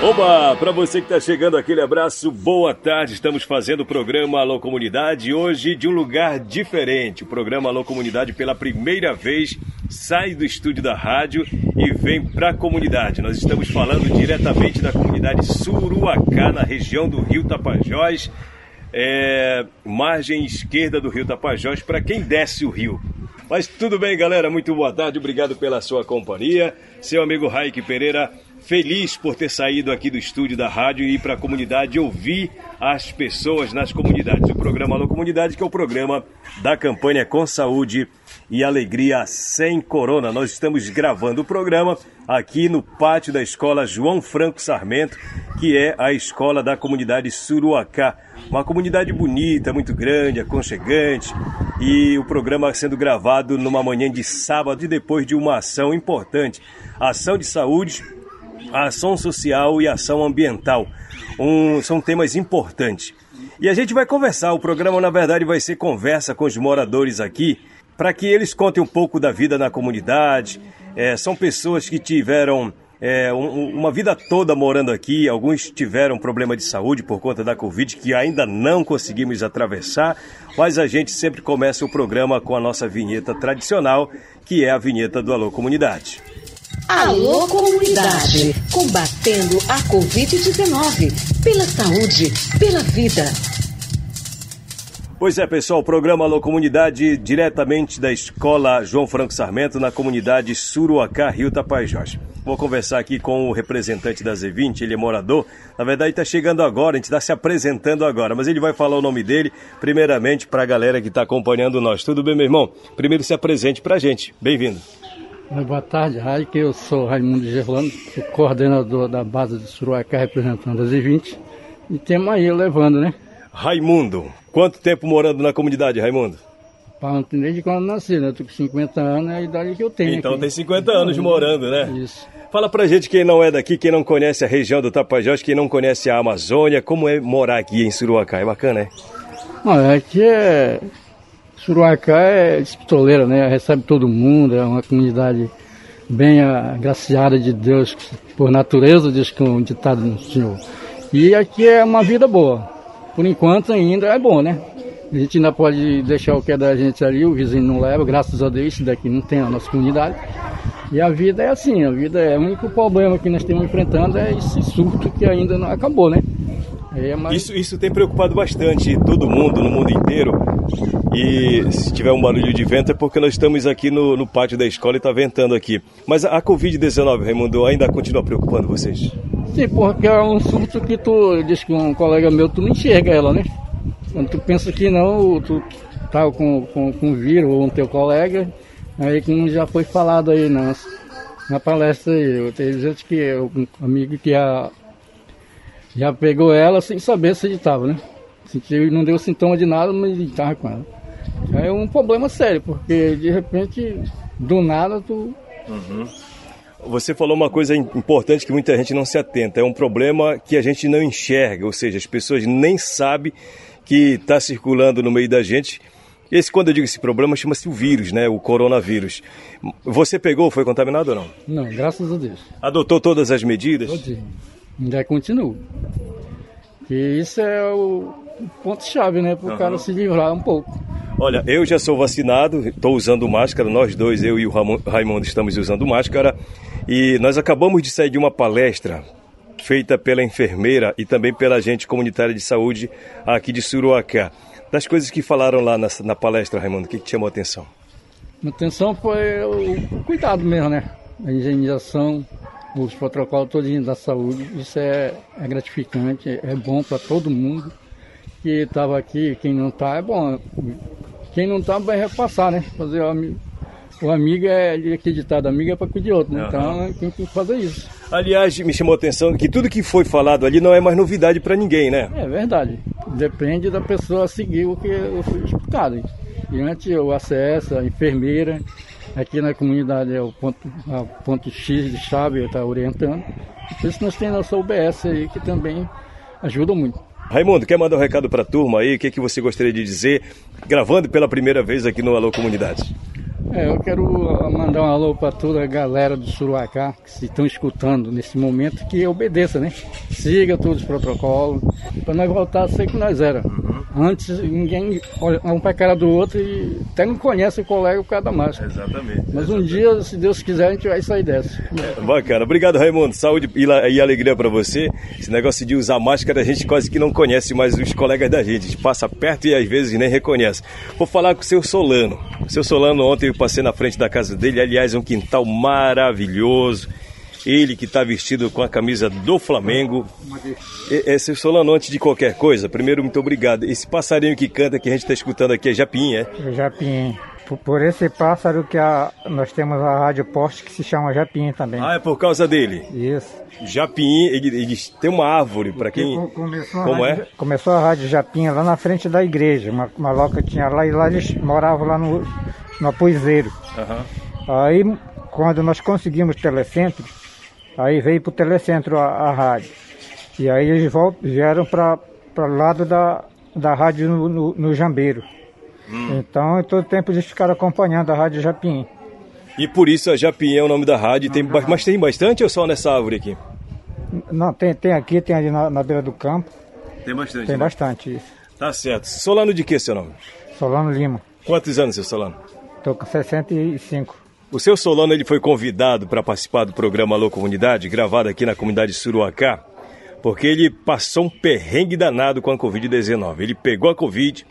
Oba, para você que está chegando, aquele abraço, boa tarde. Estamos fazendo o programa Alô Comunidade hoje de um lugar diferente. O programa Alô Comunidade, pela primeira vez, sai do estúdio da rádio e vem para a comunidade. Nós estamos falando diretamente da comunidade Suruacá, na região do Rio Tapajós, é, margem esquerda do Rio Tapajós, para quem desce o rio. Mas tudo bem, galera, muito boa tarde, obrigado pela sua companhia. Seu amigo Raik Pereira feliz por ter saído aqui do estúdio da rádio e ir para a comunidade ouvir as pessoas nas comunidades. O programa Alô Comunidade, que é o programa da campanha Com Saúde e Alegria Sem Corona. Nós estamos gravando o programa aqui no pátio da escola João Franco Sarmento, que é a escola da comunidade Suruacá. Uma comunidade bonita, muito grande, aconchegante, e o programa sendo gravado numa manhã de sábado e depois de uma ação importante, ação de saúde a ação social e a ação ambiental. Um, são temas importantes. E a gente vai conversar. O programa, na verdade, vai ser conversa com os moradores aqui, para que eles contem um pouco da vida na comunidade. É, são pessoas que tiveram é, um, uma vida toda morando aqui. Alguns tiveram problema de saúde por conta da Covid, que ainda não conseguimos atravessar. Mas a gente sempre começa o programa com a nossa vinheta tradicional, que é a vinheta do Alô Comunidade. Alô Comunidade, combatendo a Covid-19, pela saúde, pela vida. Pois é, pessoal, o programa Alô Comunidade, diretamente da Escola João Franco Sarmento, na comunidade Suruacá, Rio Tapajós. Vou conversar aqui com o representante da Z20, ele é morador. Na verdade, está chegando agora, a gente está se apresentando agora, mas ele vai falar o nome dele, primeiramente, para a galera que está acompanhando nós. Tudo bem, meu irmão? Primeiro se apresente para a gente. Bem-vindo. Boa tarde, Raik. Eu sou Raimundo Gerlando, sou coordenador da base de Suruacá, representando as I-20. E temos aí levando, né? Raimundo, quanto tempo morando na comunidade, Raimundo? Tem desde quando nasci, né? Eu tô com 50 anos, é a idade que eu tenho. Então aqui. tem 50 anos morando, né? Isso. Fala pra gente quem não é daqui, quem não conhece a região do Tapajós, quem não conhece a Amazônia, como é morar aqui em Suruacá? É bacana, né? Aqui é Suruacá é espistoleira, né? Recebe todo mundo, é uma comunidade bem agraciada de Deus, por natureza, diz que um ditado no Senhor. E aqui é uma vida boa. Por enquanto ainda é bom, né? A gente ainda pode deixar o que é da gente ali, o vizinho não leva, graças a Deus, daqui não tem na nossa comunidade. E a vida é assim, a vida é o único problema que nós estamos enfrentando é esse surto que ainda não acabou, né? É, mas... isso, isso tem preocupado bastante todo mundo, no mundo inteiro. E se tiver um barulho de vento é porque nós estamos aqui no, no pátio da escola e está ventando aqui. Mas a, a Covid-19, Raimundo, ainda continua preocupando vocês? Sim, porque é um surto que tu diz que um colega meu, tu não enxerga ela, né? Quando tu pensa que não, tu tá com, com, com vírus ou um teu colega, aí como já foi falado aí na, na palestra aí, gente que um amigo que a já pegou ela sem saber se ele estava, né? Sentiu, não deu sintoma de nada, mas estava com ela. É um problema sério, porque de repente, do nada, tu. Uhum. Você falou uma coisa importante que muita gente não se atenta. É um problema que a gente não enxerga, ou seja, as pessoas nem sabem que está circulando no meio da gente. Esse, quando eu digo esse problema, chama-se o vírus, né? O coronavírus. Você pegou, foi contaminado ou não? Não, graças a Deus. Adotou todas as medidas? Todinho. Ainda continua. E isso é o ponto-chave, né? Para o uhum. cara se livrar um pouco. Olha, eu já sou vacinado, estou usando máscara, nós dois, eu e o Raimundo, estamos usando máscara. E nós acabamos de sair de uma palestra feita pela enfermeira e também pela agente comunitária de saúde aqui de Suruacá. Das coisas que falaram lá na, na palestra, Raimundo, o que, que chamou a atenção? A atenção foi o cuidado mesmo, né? A higienização, os protocolos todos da saúde. Isso é, é gratificante, é bom para todo mundo que estava aqui, quem não está, é bom. Quem não está vai repassar, né? Fazer o, o amigo é acreditado, amigo é para pedir outro, né? Então tem que fazer isso. Aliás, me chamou a atenção que tudo que foi falado ali não é mais novidade para ninguém, né? É verdade. Depende da pessoa seguir o que foi explicado. E antes o acesso, a enfermeira, aqui na comunidade é o ponto, o ponto X de chave, está orientando. Por isso nós temos a nossa UBS aí que também ajuda muito. Raimundo, quer mandar um recado para a turma aí? O que, que você gostaria de dizer, gravando pela primeira vez aqui no Alô Comunidade? É, eu quero mandar um alô para toda a galera do Suruacá que se estão escutando nesse momento que obedeça, né? Siga todos os protocolos para nós voltar a ser que nós era. Uhum. Antes ninguém olha um para a cara do outro e até não conhece o colega por causa da máscara. Exatamente. Mas exatamente. um dia, se Deus quiser, a gente vai sair dessa. É, bacana. Obrigado, Raimundo. Saúde e, e alegria para você. Esse negócio de usar máscara a gente quase que não conhece mais os colegas da gente. A gente passa perto e às vezes nem reconhece. Vou falar com o seu Solano. O seu Solano ontem passei na frente da casa dele, aliás, é um quintal maravilhoso. Ele que está vestido com a camisa do Flamengo. Esse Solano, antes de qualquer coisa, primeiro, muito obrigado. Esse passarinho que canta que a gente está escutando aqui é Japim, é? É Japim. Por esse pássaro que a, nós temos a rádio poste que se chama Japim também. Ah, é por causa dele? Isso. Japim, ele, ele tem uma árvore, para quem... Começou Como rádio, é? Começou a rádio Japim lá na frente da igreja, uma, uma loca tinha lá e lá eles moravam lá no, no Apoizeiro. Uhum. Aí, quando nós conseguimos telecentro, aí veio para o telecentro a, a, rádio. E aí eles vieram para o lado da, da rádio no, no, no Jambeiro. Hum. Então, em todo tempo eles ficaram acompanhando a rádio Japim. E por isso a Japim é o nome da rádio. Tem, mas tem bastante ou só nessa árvore aqui? Não, tem, tem aqui, tem ali na, na beira do campo. Tem bastante. Tem né? bastante isso. Tá certo. Solano de que seu nome? Solano Lima. Quantos anos, seu Solano? Estou com 65. O seu Solano ele foi convidado para participar do programa Alô Comunidade, gravado aqui na comunidade Suruacá, porque ele passou um perrengue danado com a Covid-19. Ele pegou a Covid,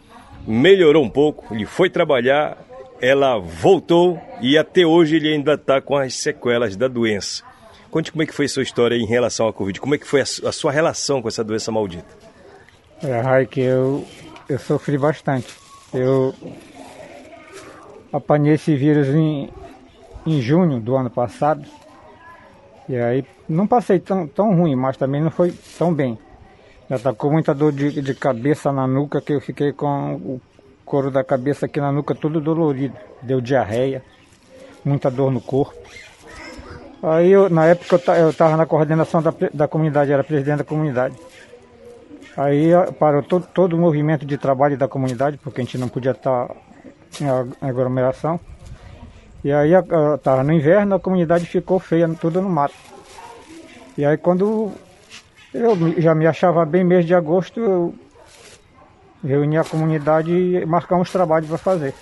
melhorou um pouco, ele foi trabalhar, ela voltou e até hoje ele ainda está com as sequelas da doença. Conte como é que foi a sua história em relação à Covid, como é que foi a sua relação com essa doença maldita? É, Raik, eu, eu sofri bastante. Eu apanhei esse vírus em, em junho do ano passado. E aí não passei tão, tão ruim, mas também não foi tão bem. Já tá muita dor de, de cabeça na nuca, que eu fiquei com o couro da cabeça aqui na nuca todo dolorido. Deu diarreia, muita dor no corpo. Aí eu, na época eu estava na coordenação da, da comunidade, era presidente da comunidade. Aí parou todo, todo o movimento de trabalho da comunidade, porque a gente não podia estar em aglomeração. E aí estava no inverno, a comunidade ficou feia, tudo no mato. E aí quando eu já me achava bem mês de agosto, eu reuni a comunidade e marcamos trabalho para fazer.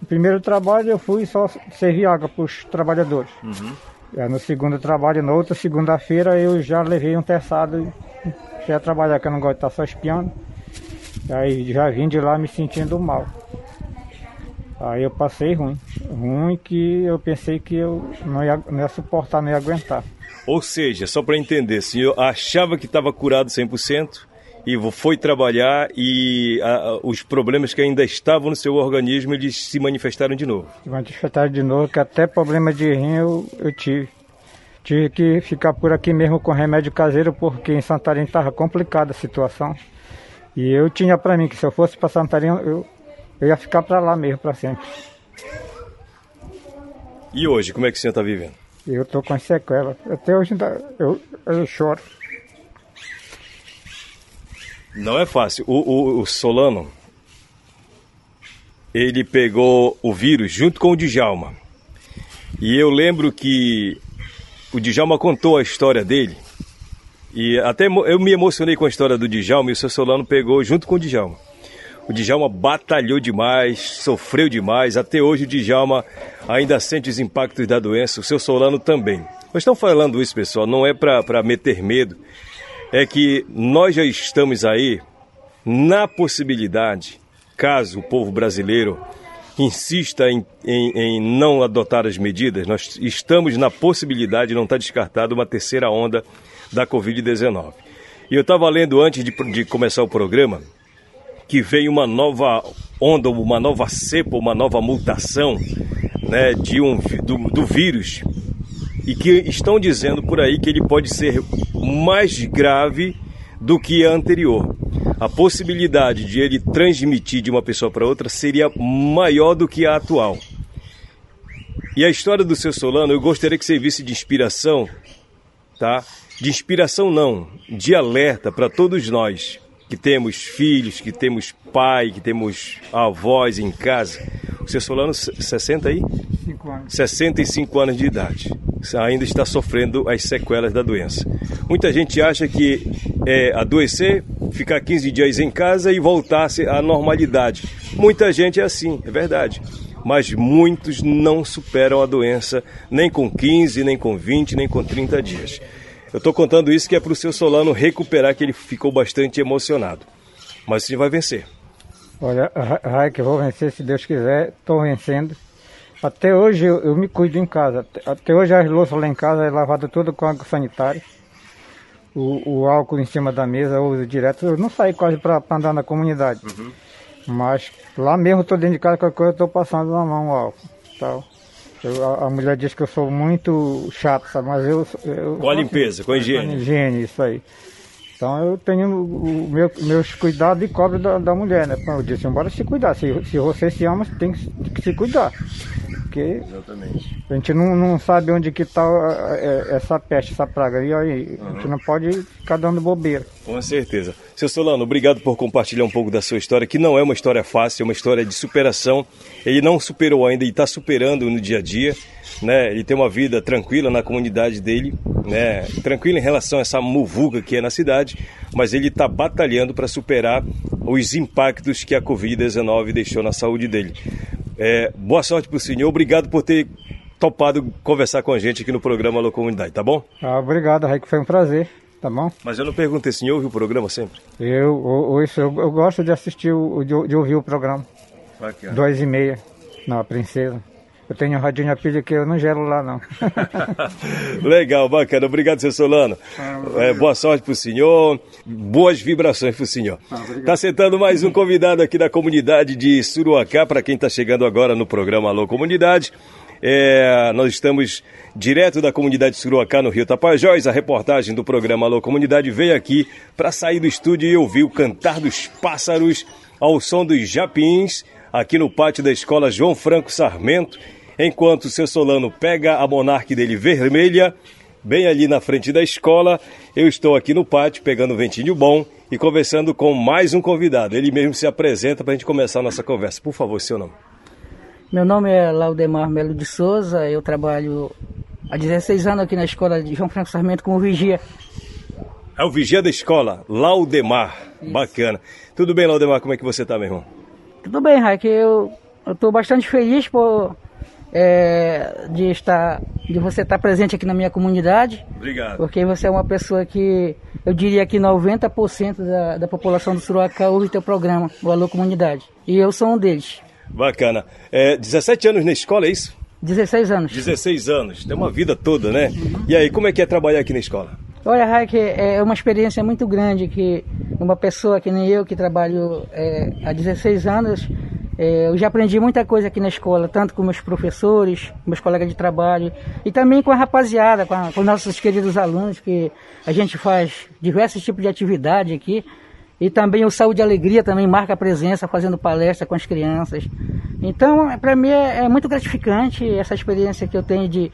No primeiro trabalho eu fui só servir água para os trabalhadores. Uhum. no segundo trabalho, na outra segunda-feira, eu já levei um terçado e já trabalhar, que eu não gosto de estar só espiando. Aí já vim de lá me sentindo mal. Aí eu passei ruim. Ruim que eu pensei que eu não ia, não ia suportar, não ia aguentar. Ou seja, só para entender, o senhor achava que estava curado 100% e foi trabalhar e a, os problemas que ainda estavam no seu organismo, eles se manifestaram de novo? Se manifestaram de novo, que até problema de rim eu, eu tive. Tive que ficar por aqui mesmo com remédio caseiro, porque em Santarém estava complicada a situação. E eu tinha para mim que se eu fosse para Santarém, eu eu ia ficar para lá mesmo, para sempre. E hoje, como é que o senhor está vivendo? Eu estou com sequela. Até hoje eu, eu choro. Não é fácil. O, o, o, Solano, ele pegou o vírus junto com o Djalma. E eu lembro que o Djalma contou a história dele. E até eu me emocionei com a história do Djalma e o seu Solano pegou junto com o Djalma. O Djalma batalhou demais, sofreu demais. Até hoje o Djalma ainda sente os impactos da doença, o seu Solano também. Nós estamos falando isso, pessoal, não é para meter medo. É que nós já estamos aí na possibilidade, caso o povo brasileiro insista em, em, em, não adotar as medidas, nós estamos na possibilidade, não está descartado, uma terceira onda da Covid-19. E eu estava lendo antes de, de começar o programa que veio uma nova onda, uma nova cepa, uma nova mutação né, de um, do, do vírus e que estão dizendo por aí que ele pode ser mais grave do que a anterior. A possibilidade de ele transmitir de uma pessoa para outra seria maior do que a atual. E a história do seu Solano, eu gostaria que servisse de inspiração, tá? De inspiração não, de alerta para todos nós que temos filhos, que temos pai, que temos avós em casa. O seu Solano, 60 aí? 65 anos. 65 anos de idade. Ainda está sofrendo as sequelas da doença. Muita gente acha que é adoecer, ficar 15 dias em casa e voltar à normalidade. Muita gente é assim, é verdade. Mas muitos não superam a doença nem com 15, nem com 20, nem com 30 dias. Eu estou contando isso que é para o seu Solano recuperar, que ele ficou bastante emocionado. Mas você vai vencer. Olha, Raik, eu vou vencer se Deus quiser. Estou vencendo. Até hoje eu, eu, me cuido em casa. Até hoje as louças lá em casa é lavada tudo com água sanitária. O, o, álcool em cima da mesa eu uso direto. Eu não saio quase para andar na comunidade. Uhum. Mas lá mesmo estou dentro de casa, qualquer coisa estou passando na mão o álcool. Tal. Eu, a, a, mulher diz que eu sou muito chato, sabe? Mas eu. eu com a limpeza, assim, com a higiene. Com a higiene, isso aí. Então eu tenho o meu, meus cuidados e cobro da, da mulher, né? Eu disse, embora se cuidar. Se, se você se ama, tem que, tem que se cuidar. Porque Exatamente. a gente não, não sabe onde que está é, essa peste, essa praga. E aí, uhum. a gente não pode ficar dando bobeira. Com certeza. Seu Solano, obrigado por compartilhar um pouco da sua história, que não é uma história fácil, é uma história de superação. Ele não superou ainda e está superando no dia a dia. Né? Ele tem uma vida tranquila na comunidade dele, né? tranquilo em relação a essa muvuga que é na cidade, mas ele está batalhando para superar os impactos que a Covid-19 deixou na saúde dele. É, boa sorte para o senhor, obrigado por ter topado conversar com a gente aqui no programa Alô Comunidade, tá bom? Ah, obrigado, Raik, foi um prazer, tá bom? Mas eu não perguntei, se ouve o programa sempre? Eu, eu, eu, eu gosto de assistir, o, de, de ouvir o programa. Bacana. Duas e meia, na Princesa. Eu tenho um radinho a pilha que eu não gelo lá, não. Legal, bacana. Obrigado, seu Solano. Ah, é, boa sorte para o senhor. Boas vibrações para o senhor. Está ah, sentando mais um convidado aqui da comunidade de Suruacá, para quem está chegando agora no programa Alô Comunidade. É, nós estamos direto da comunidade de Suruacá, no Rio Tapajós. A reportagem do programa Alô Comunidade veio aqui para sair do estúdio e ouvir o cantar dos pássaros ao som dos japins aqui no pátio da escola João Franco Sarmento, enquanto o seu Solano pega a monarque dele vermelha, bem ali na frente da escola. Eu estou aqui no pátio pegando um ventinho bom e conversando com mais um convidado. Ele mesmo se apresenta para a gente começar a nossa conversa. Por favor, seu nome. Meu nome é Laudemar Melo de Souza, eu trabalho há 16 anos aqui na escola de João Franco Sarmento como vigia. É o vigia da escola, Laudemar. Isso. Bacana. Tudo bem, Laudemar? Como é que você está, meu irmão? Tudo bem, Raik. Eu estou bastante feliz por é, de estar, de você estar presente aqui na minha comunidade. Obrigado. Porque você é uma pessoa que eu diria que 90% da, da população do Suruacá ouve teu programa, o Alô Comunidade. E eu sou um deles. Bacana. É, 17 anos na escola, é isso? 16 anos. 16 anos. Tem uma vida toda, né? E aí, como é que é trabalhar aqui na escola? Olha, Raik, é uma experiência muito grande que uma pessoa que nem eu, que trabalho é, há 16 anos, é, eu já aprendi muita coisa aqui na escola, tanto com meus professores, meus colegas de trabalho, e também com a rapaziada, com, a, com nossos queridos alunos, que a gente faz diversos tipos de atividade aqui. E também o Saúde e Alegria também marca a presença, fazendo palestra com as crianças. Então, para mim é, é muito gratificante essa experiência que eu tenho de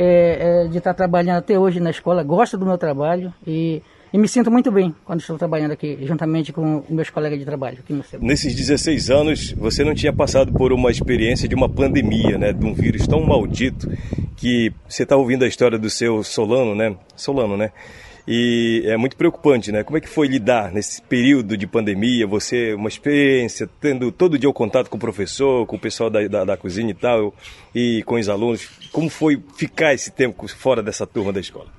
é, é, de estar trabalhando até hoje na escola, gosto do meu trabalho e, e, me sinto muito bem quando estou trabalhando aqui, juntamente com meus colegas de trabalho. Nesses 16 anos, você não tinha passado por uma experiência de uma pandemia, né, de um vírus tão maldito que você está ouvindo a história do seu Solano, né? Solano, né? E é muito preocupante, né? Como é que foi lidar nesse período de pandemia? Você, uma experiência, tendo todo dia o contato com o professor, com o pessoal da, da, da cozinha e tal, e com os alunos. Como foi ficar esse tempo fora dessa turma da escola?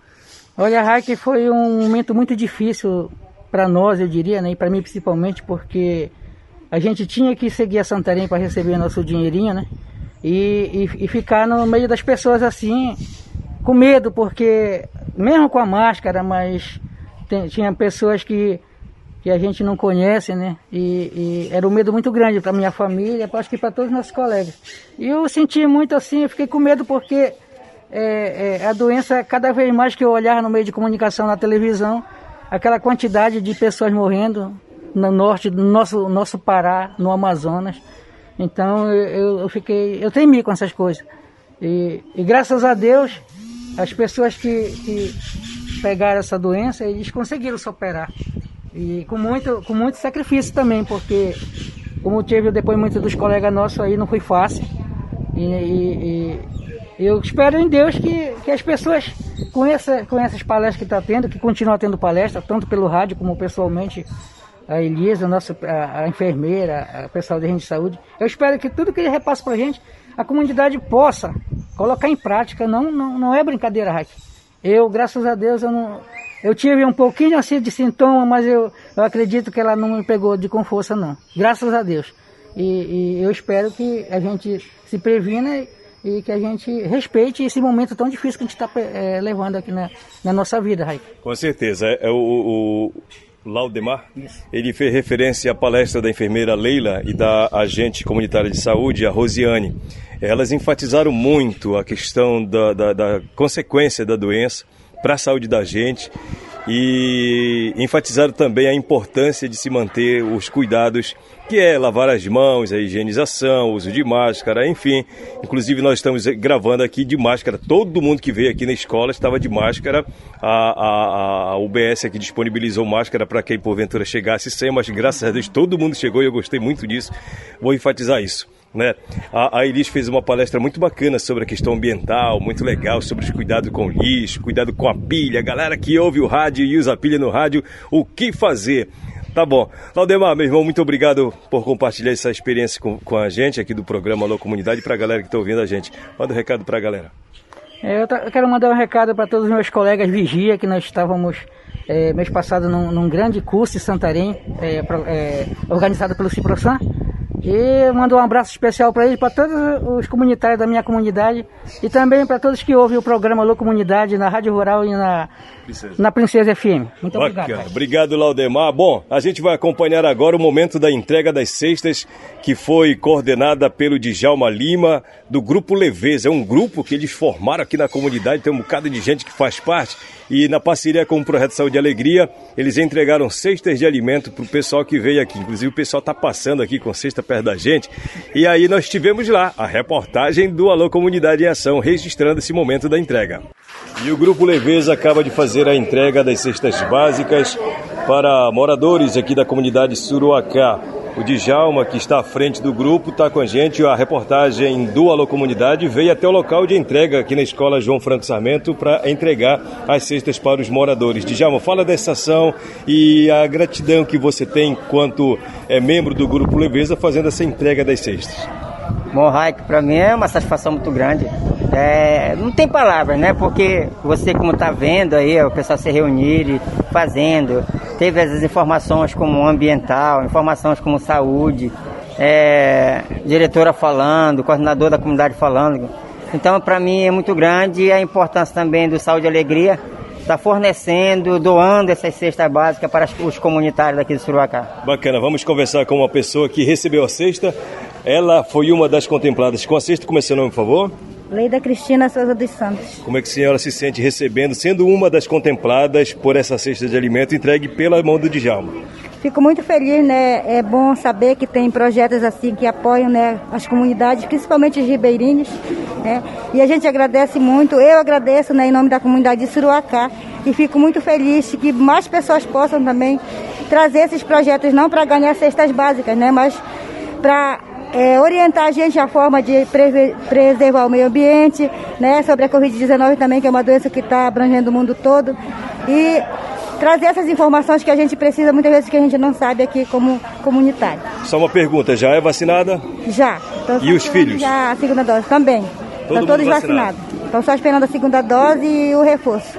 Olha, Raik, foi um momento muito difícil para nós, eu diria, né? E para mim principalmente, porque a gente tinha que seguir a Santarém para receber nosso dinheirinho, né? E, e, e, ficar no meio das pessoas assim, com medo, porque mesmo com a máscara, mas tem, tinha pessoas que, que a gente não conhece, né? E, e era um medo muito grande para minha família, acho que para todos os nossos colegas. E eu senti muito assim, eu fiquei com medo porque é, é, a doença, cada vez mais que eu olhar no meio de comunicação na televisão, aquela quantidade de pessoas morrendo no norte do nosso, nosso Pará, no Amazonas. Então eu, eu fiquei, eu temi com essas coisas. E, e graças a Deus, as pessoas que, que pegaram essa doença, eles conseguiram superar. E com muito, com muito sacrifício também, porque como tive o depoimento dos colegas nossos aí, não foi fácil. E, e, e eu espero em Deus que, que as pessoas, com, essa, com essas palestras que está tendo, que continuam tendo palestra, tanto pelo rádio como pessoalmente, a Elisa, a, nossa, a, a enfermeira, o pessoal da gente de saúde. Eu espero que tudo que ele repassa para a gente, a comunidade possa colocar em prática. Não, não, não é brincadeira, Raik. Eu, graças a Deus, eu não. Eu tive um pouquinho assim de sintoma, mas eu, eu acredito que ela não me pegou de com força, não. Graças a Deus. E, e eu espero que a gente se previna e que a gente respeite esse momento tão difícil que a gente está é, levando aqui na, na nossa vida, Raik. Com certeza. É, é o, o Laudemar, Isso. ele fez referência à palestra da enfermeira Leila e da agente comunitária de saúde, a Rosiane. Elas enfatizaram muito a questão da, da, da consequência da doença para a saúde da gente e enfatizaram também a importância de se manter os cuidados que é lavar as mãos, a higienização, uso de máscara, enfim. Inclusive nós estamos gravando aqui de máscara. Todo mundo que veio aqui na escola estava de máscara. A, a, a UBS aqui disponibilizou máscara para quem porventura chegasse sem, mas graças a Deus todo mundo chegou e eu gostei muito disso. Vou enfatizar isso. Né? A, a Elis fez uma palestra muito bacana sobre a questão ambiental, muito legal, sobre os cuidados com o lixo, cuidado com a pilha. Galera que ouve o rádio e usa a pilha no rádio, o que fazer? Tá bom. Laudemar, meu irmão, muito obrigado por compartilhar essa experiência com, com a gente aqui do programa Alô Comunidade para a galera que está ouvindo a gente. Manda um recado para a galera. É, eu, eu, quero mandar um recado para todos os meus colegas Vigia, que nós estávamos é, mês passado num, num, grande curso em Santarém, é, é, organizado pelo Ciprosan. E mando um abraço especial para ele, para todos os comunitários da minha comunidade e também para todos que ouvem o programa Alô Comunidade na Rádio Rural e na Princesa, na Princesa FM. Muito Bacana. obrigado. Obrigado, Laudemar. Bom, a gente vai acompanhar agora o momento da entrega das cestas que foi coordenada pelo Djalma Lima, do Grupo Leveza. É um grupo que eles formaram aqui na comunidade, tem um bocado de gente que faz parte e na parceria com o Projeto Saúde e Alegria, eles entregaram cestas de alimento para o pessoal que veio aqui. Inclusive o pessoal está passando aqui com cesta perto da gente. E aí nós tivemos lá a reportagem do Alô Comunidade em Ação, registrando esse momento da entrega. E o Grupo Leveza acaba de fazer a entrega das cestas básicas para moradores aqui da comunidade Suruacá. O Djalma, que está à frente do grupo, está com a gente. A reportagem do Alô Comunidade veio até o local de entrega aqui na Escola João Franco Sarmento para entregar as cestas para os moradores. Djalma, fala dessa ação e a gratidão que você tem enquanto é membro do Grupo Leveza fazendo essa entrega das cestas. Bom, Raik, para mim é uma satisfação muito grande. É, não tem palavras, né? Porque você, como está vendo aí, o pessoal se reunir fazendo, teve as informações como ambiental, informações como saúde, é, diretora falando, coordenador da comunidade falando. Então, para mim é muito grande a importância também do Saúde e Alegria está fornecendo, doando essas cestas básicas para os comunitários daqui do Suruacá. Bacana, vamos conversar com uma pessoa que recebeu a cesta. Ela foi uma das contempladas com a cesta. Nome, por favor? Leida Cristina Souza dos Santos. Como é que a senhora se sente recebendo, sendo uma das contempladas por essa cesta de alimento entregue pela mão do Djalma? Fico muito feliz, né? É bom saber que tem projetos assim que apoiam né, as comunidades, principalmente os ribeirinhos. Né? E a gente agradece muito, eu agradeço né, em nome da comunidade de Suruacá e fico muito feliz que mais pessoas possam também trazer esses projetos, não para ganhar cestas básicas, né? Mas para é, orientar a gente a forma de preservar o meio ambiente, né? Sobre a Covid-19 também, que é uma doença que está abrangendo o mundo todo. E trazer essas informações que a gente precisa, muitas vezes que a gente não sabe aqui como comunitário. Só uma pergunta, já é vacinada? Já. E os filhos? Já a segunda dose também. Todo Estão todos vacinado. vacinados. Estão só esperando a segunda dose e o reforço.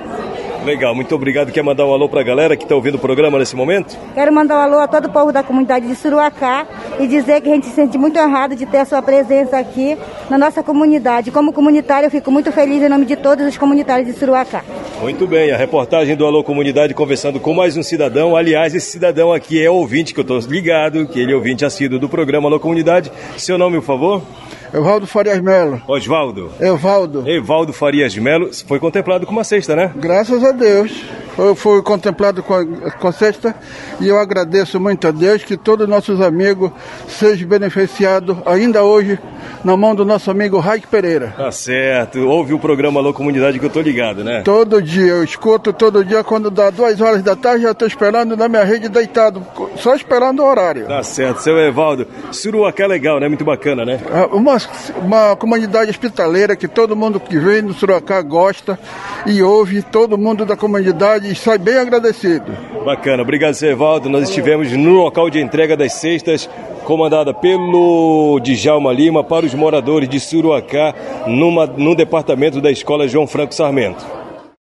Legal, muito obrigado. Quer mandar um alô para a galera que está ouvindo o programa nesse momento? Quero mandar um alô a todo o povo da comunidade de Suruacá e dizer que a gente se sente muito honrado de ter a sua presença aqui na nossa comunidade. Como comunitária, eu fico muito feliz em nome de todos os comunitários de Suruacá. Muito bem, a reportagem do Alô Comunidade conversando com mais um cidadão. Aliás, esse cidadão aqui é ouvinte, que eu estou ligado, que ele é ouvinte assíduo do programa Alô Comunidade. Seu nome, por favor? Evaldo Farias Melo. Osvaldo. Evaldo. Evaldo Farias Melo. Foi contemplado com uma cesta, né? Graças a Deus. Eu fui contemplado com a, com a cesta e eu agradeço muito a Deus que todos os nossos amigos sejam beneficiados ainda hoje na mão do nosso amigo Raik Pereira. Tá certo. Ouve o programa Alô Comunidade que eu tô ligado, né? Todo dia, eu escuto todo dia quando dá duas horas da tarde, já tô esperando na minha rede deitado, só esperando o horário. Tá certo. Seu Evaldo, Suruacá é legal, né? Muito bacana, né? Uma, uma comunidade hospitaleira que todo mundo que vem no Suruacá gosta e ouve, todo mundo da comunidade e sai bem agradecido. Bacana. Obrigado, seu Evaldo. Nós estivemos no local de entrega das cestas comandada pelo Djalma Lima para os moradores de Suruacá, numa, no departamento da Escola João Franco Sarmento.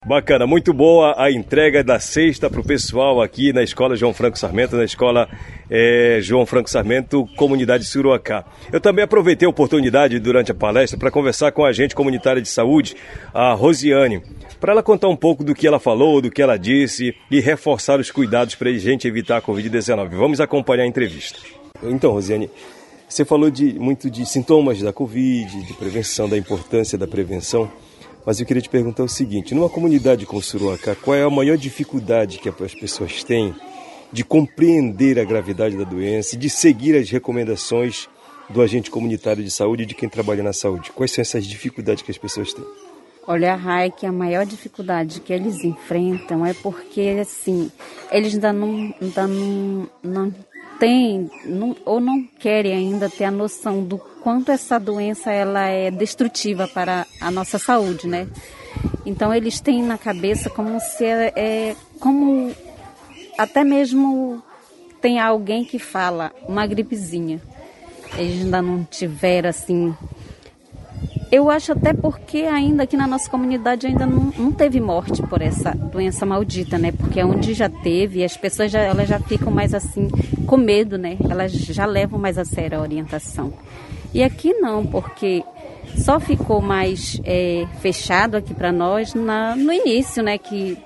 Bacana, muito boa a entrega da cesta para o pessoal aqui na Escola João Franco Sarmento, na Escola é, João Franco Sarmento, Comunidade Suruacá. Eu também aproveitei a oportunidade durante a palestra para conversar com a agente comunitária de saúde, a Rosiane, para ela contar um pouco do que ela falou, do que ela disse e reforçar os cuidados para a gente evitar a Covid-19. Vamos acompanhar a entrevista. Então, Rosiane, você falou de, muito de sintomas da Covid, de prevenção, da importância da prevenção, mas eu queria te perguntar o seguinte: numa comunidade como Suruacá, qual é a maior dificuldade que as pessoas têm de compreender a gravidade da doença e de seguir as recomendações do agente comunitário de saúde e de quem trabalha na saúde? Quais são essas dificuldades que as pessoas têm? Olha, Rai, que a maior dificuldade que eles enfrentam é porque, assim, eles ainda não, ainda não, não têm não, ou não querem ainda ter a noção do quanto essa doença ela é destrutiva para a nossa saúde, né? Então eles têm na cabeça como se é, é como até mesmo tem alguém que fala uma gripezinha. Eles ainda não tiveram assim eu acho até porque ainda aqui na nossa comunidade ainda não, não, teve morte por essa doença maldita, né? Porque onde já teve, as pessoas já, elas já ficam mais assim com medo, né? Elas já levam mais a sério a orientação. E aqui não, porque só ficou mais é, fechado aqui para nós na, no início, né? Que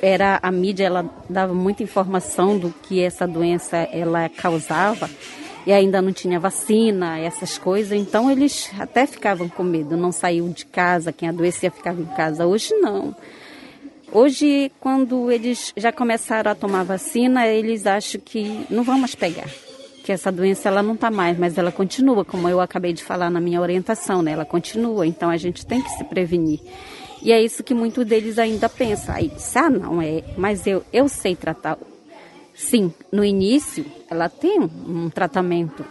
era a mídia, ela dava muita informação do que essa doença ela causava e ainda não tinha vacina, essas coisas, então eles até ficavam com medo, não saíam de casa, quem adoecia ficava em casa. Hoje não. Hoje, quando eles já começaram a tomar vacina, eles acham que não vão mais pegar. Que essa doença ela não está mais, mas ela continua, como eu acabei de falar na minha orientação, né? Ela continua, então a gente tem que se prevenir. E é isso que muitos deles ainda pensam. Aí, ah, não é, mas eu, eu sei tratar. Sim, no início ela tem um, tratamento,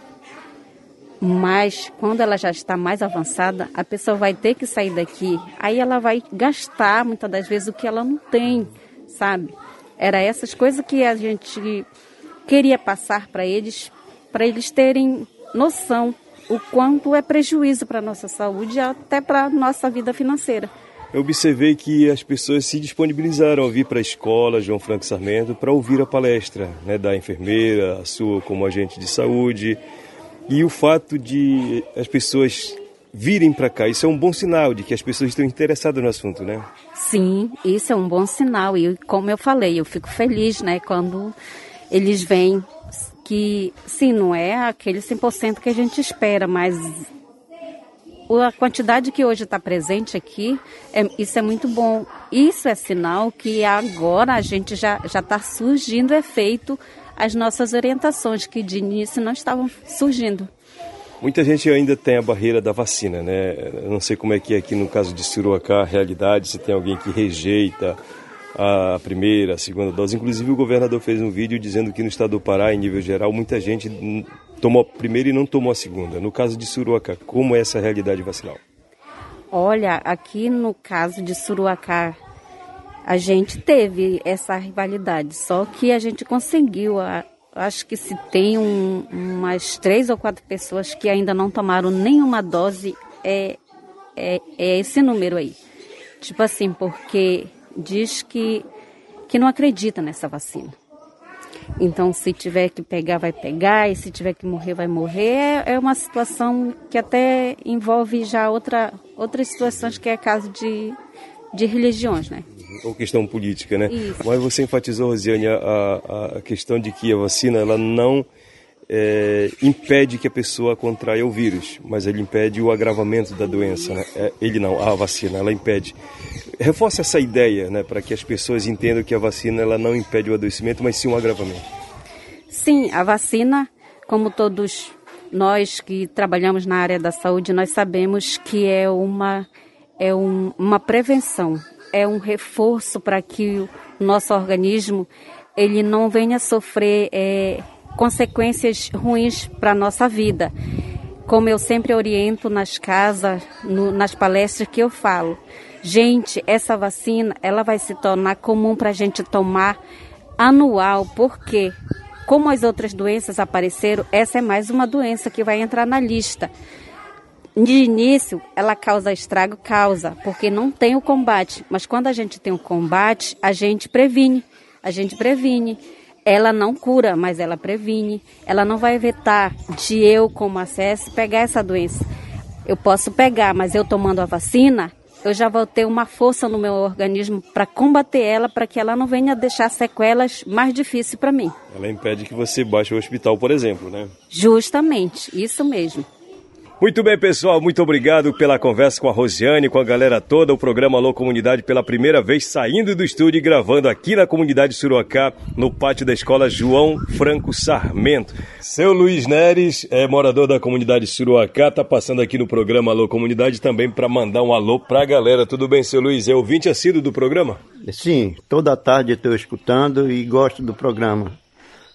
mas quando ela já está mais avançada, a pessoa vai ter que sair daqui. Aí ela vai gastar muitas das vezes o que ela não tem, sabe? Era essas coisas que a gente queria passar para eles, para eles terem noção o quanto é prejuízo para a nossa saúde e até para a nossa vida financeira eu observei que as pessoas se disponibilizaram a vir para a escola João Franco Sarmento para ouvir a palestra né, da enfermeira, a sua como agente de saúde. E o fato de as pessoas virem para cá, isso é um bom sinal de que as pessoas estão interessadas no assunto, né? Sim, isso é um bom sinal. E como eu falei, eu fico feliz né, quando eles vêm que, sim, não é aquele 100% que a gente espera, mas a quantidade que hoje está presente aqui, é, isso é muito bom. Isso é sinal que agora a gente já está surgindo efeito as nossas orientações, que de início não estavam surgindo. Muita gente ainda tem a barreira da vacina, né? Eu não sei como é que é aqui no caso de Siruacá a realidade, se tem alguém que rejeita a primeira, a segunda dose. Inclusive o governador fez um vídeo dizendo que no estado do Pará, em nível geral, muita gente tomou a primeira e não tomou a segunda. No caso de Suruacá, como é essa realidade vacinal? Olha, aqui no caso de Suruacá, a gente teve essa rivalidade, só que a gente conseguiu. A, acho que se tem um, umas três ou quatro pessoas que ainda não tomaram nenhuma dose, é, é, é esse número aí. Tipo assim, porque diz que, que não acredita nessa vacina. Então, se tiver que pegar, vai pegar, e se tiver que morrer, vai morrer. É, é uma situação que até envolve já outra, outras situações, que é caso de, de religiões, né? Ou questão política, né? Isso. Mas você enfatizou, Rosiane, a, a, a questão de que a vacina ela não é, impede que a pessoa contraia o vírus, mas ele impede o agravamento da doença. Né? É, ele não, a vacina, ela impede. Reforça essa ideia, né, para que as pessoas entendam que a vacina ela não impede o adoecimento, mas sim o agravamento. Sim, a vacina, como todos nós que trabalhamos na área da saúde, nós sabemos que é uma, é um, uma prevenção, é um reforço para que o nosso organismo ele não venha sofrer é, consequências ruins para a nossa vida. Como eu sempre oriento nas casas, no, nas palestras que eu falo, gente, essa vacina ela vai se tornar comum para a gente tomar anual, porque como as outras doenças apareceram, essa é mais uma doença que vai entrar na lista. De início, ela causa estrago, causa, porque não tem o combate. Mas quando a gente tem o combate, a gente previne. A gente previne. Ela não cura, mas ela previne. Ela não vai evitar de eu, como acesso, pegar essa doença. Eu posso pegar, mas eu tomando a vacina, eu já vou ter uma força no meu organismo para combater ela, para que ela não venha deixar sequelas mais difíceis para mim. Ela impede que você baixe o hospital, por exemplo, né? Justamente, isso mesmo. Muito bem, pessoal, muito obrigado pela conversa com a Rosiane, com a galera toda. O programa Alô Comunidade pela primeira vez saindo do estúdio e gravando aqui na comunidade Suruacá, no pátio da escola João Franco Sarmento. Seu Luiz Neres, é morador da comunidade Suruacá, tá passando aqui no programa Alô Comunidade também para mandar um alô pra galera. Tudo bem, seu Luiz? É ouvinte assíduo do programa? Sim, toda tarde estou escutando e gosto do programa,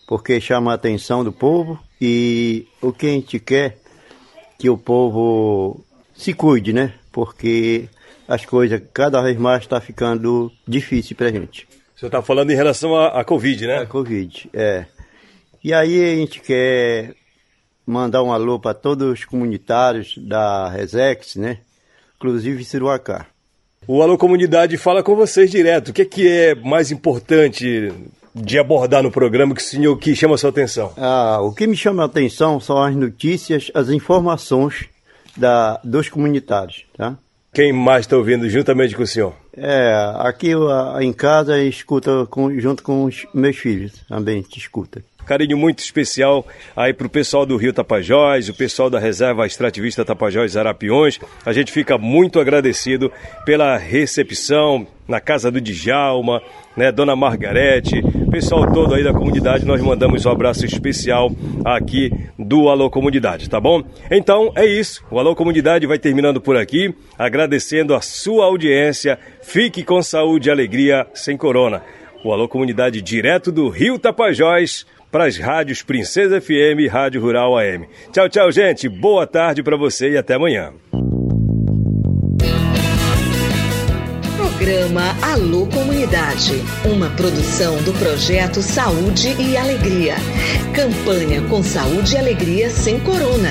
porque chama a atenção do povo e o que a gente quer que o povo se cuide, né? Porque as coisas cada vez mais está ficando difícil para a gente. O senhor está falando em relação à, à Covid, né? A Covid, é. E aí a gente quer mandar um alô para todos os comunitários da Resex, né? Inclusive Ciruacá. O Alô Comunidade fala com vocês direto. O que é, que é mais importante de abordar no programa que, senhor, que chama a sua atenção? Ah, o que me chama a atenção são as notícias, as informações da, dos comunitários, tá? Quem mais está ouvindo juntamente com o senhor? É, aqui em casa escuta com, junto com os meus filhos, também te escuta. Carinho muito especial aí pro pessoal do Rio Tapajós, o pessoal da Reserva Extrativista Tapajós Arapiões. A gente fica muito agradecido pela recepção na casa do Djalma, né, Dona Margarete, pessoal todo aí da comunidade. Nós mandamos um abraço especial aqui do Alô Comunidade, tá bom? Então é isso. O Alô Comunidade vai terminando por aqui, agradecendo a sua audiência. Fique com saúde e alegria sem corona. O Alô Comunidade direto do Rio Tapajós para as rádios Princesa FM e Rádio Rural AM. Tchau, tchau, gente. Boa tarde para você e até amanhã. Programa Alô Comunidade, uma produção do projeto Saúde e Alegria. Campanha com Saúde e Alegria sem Corona.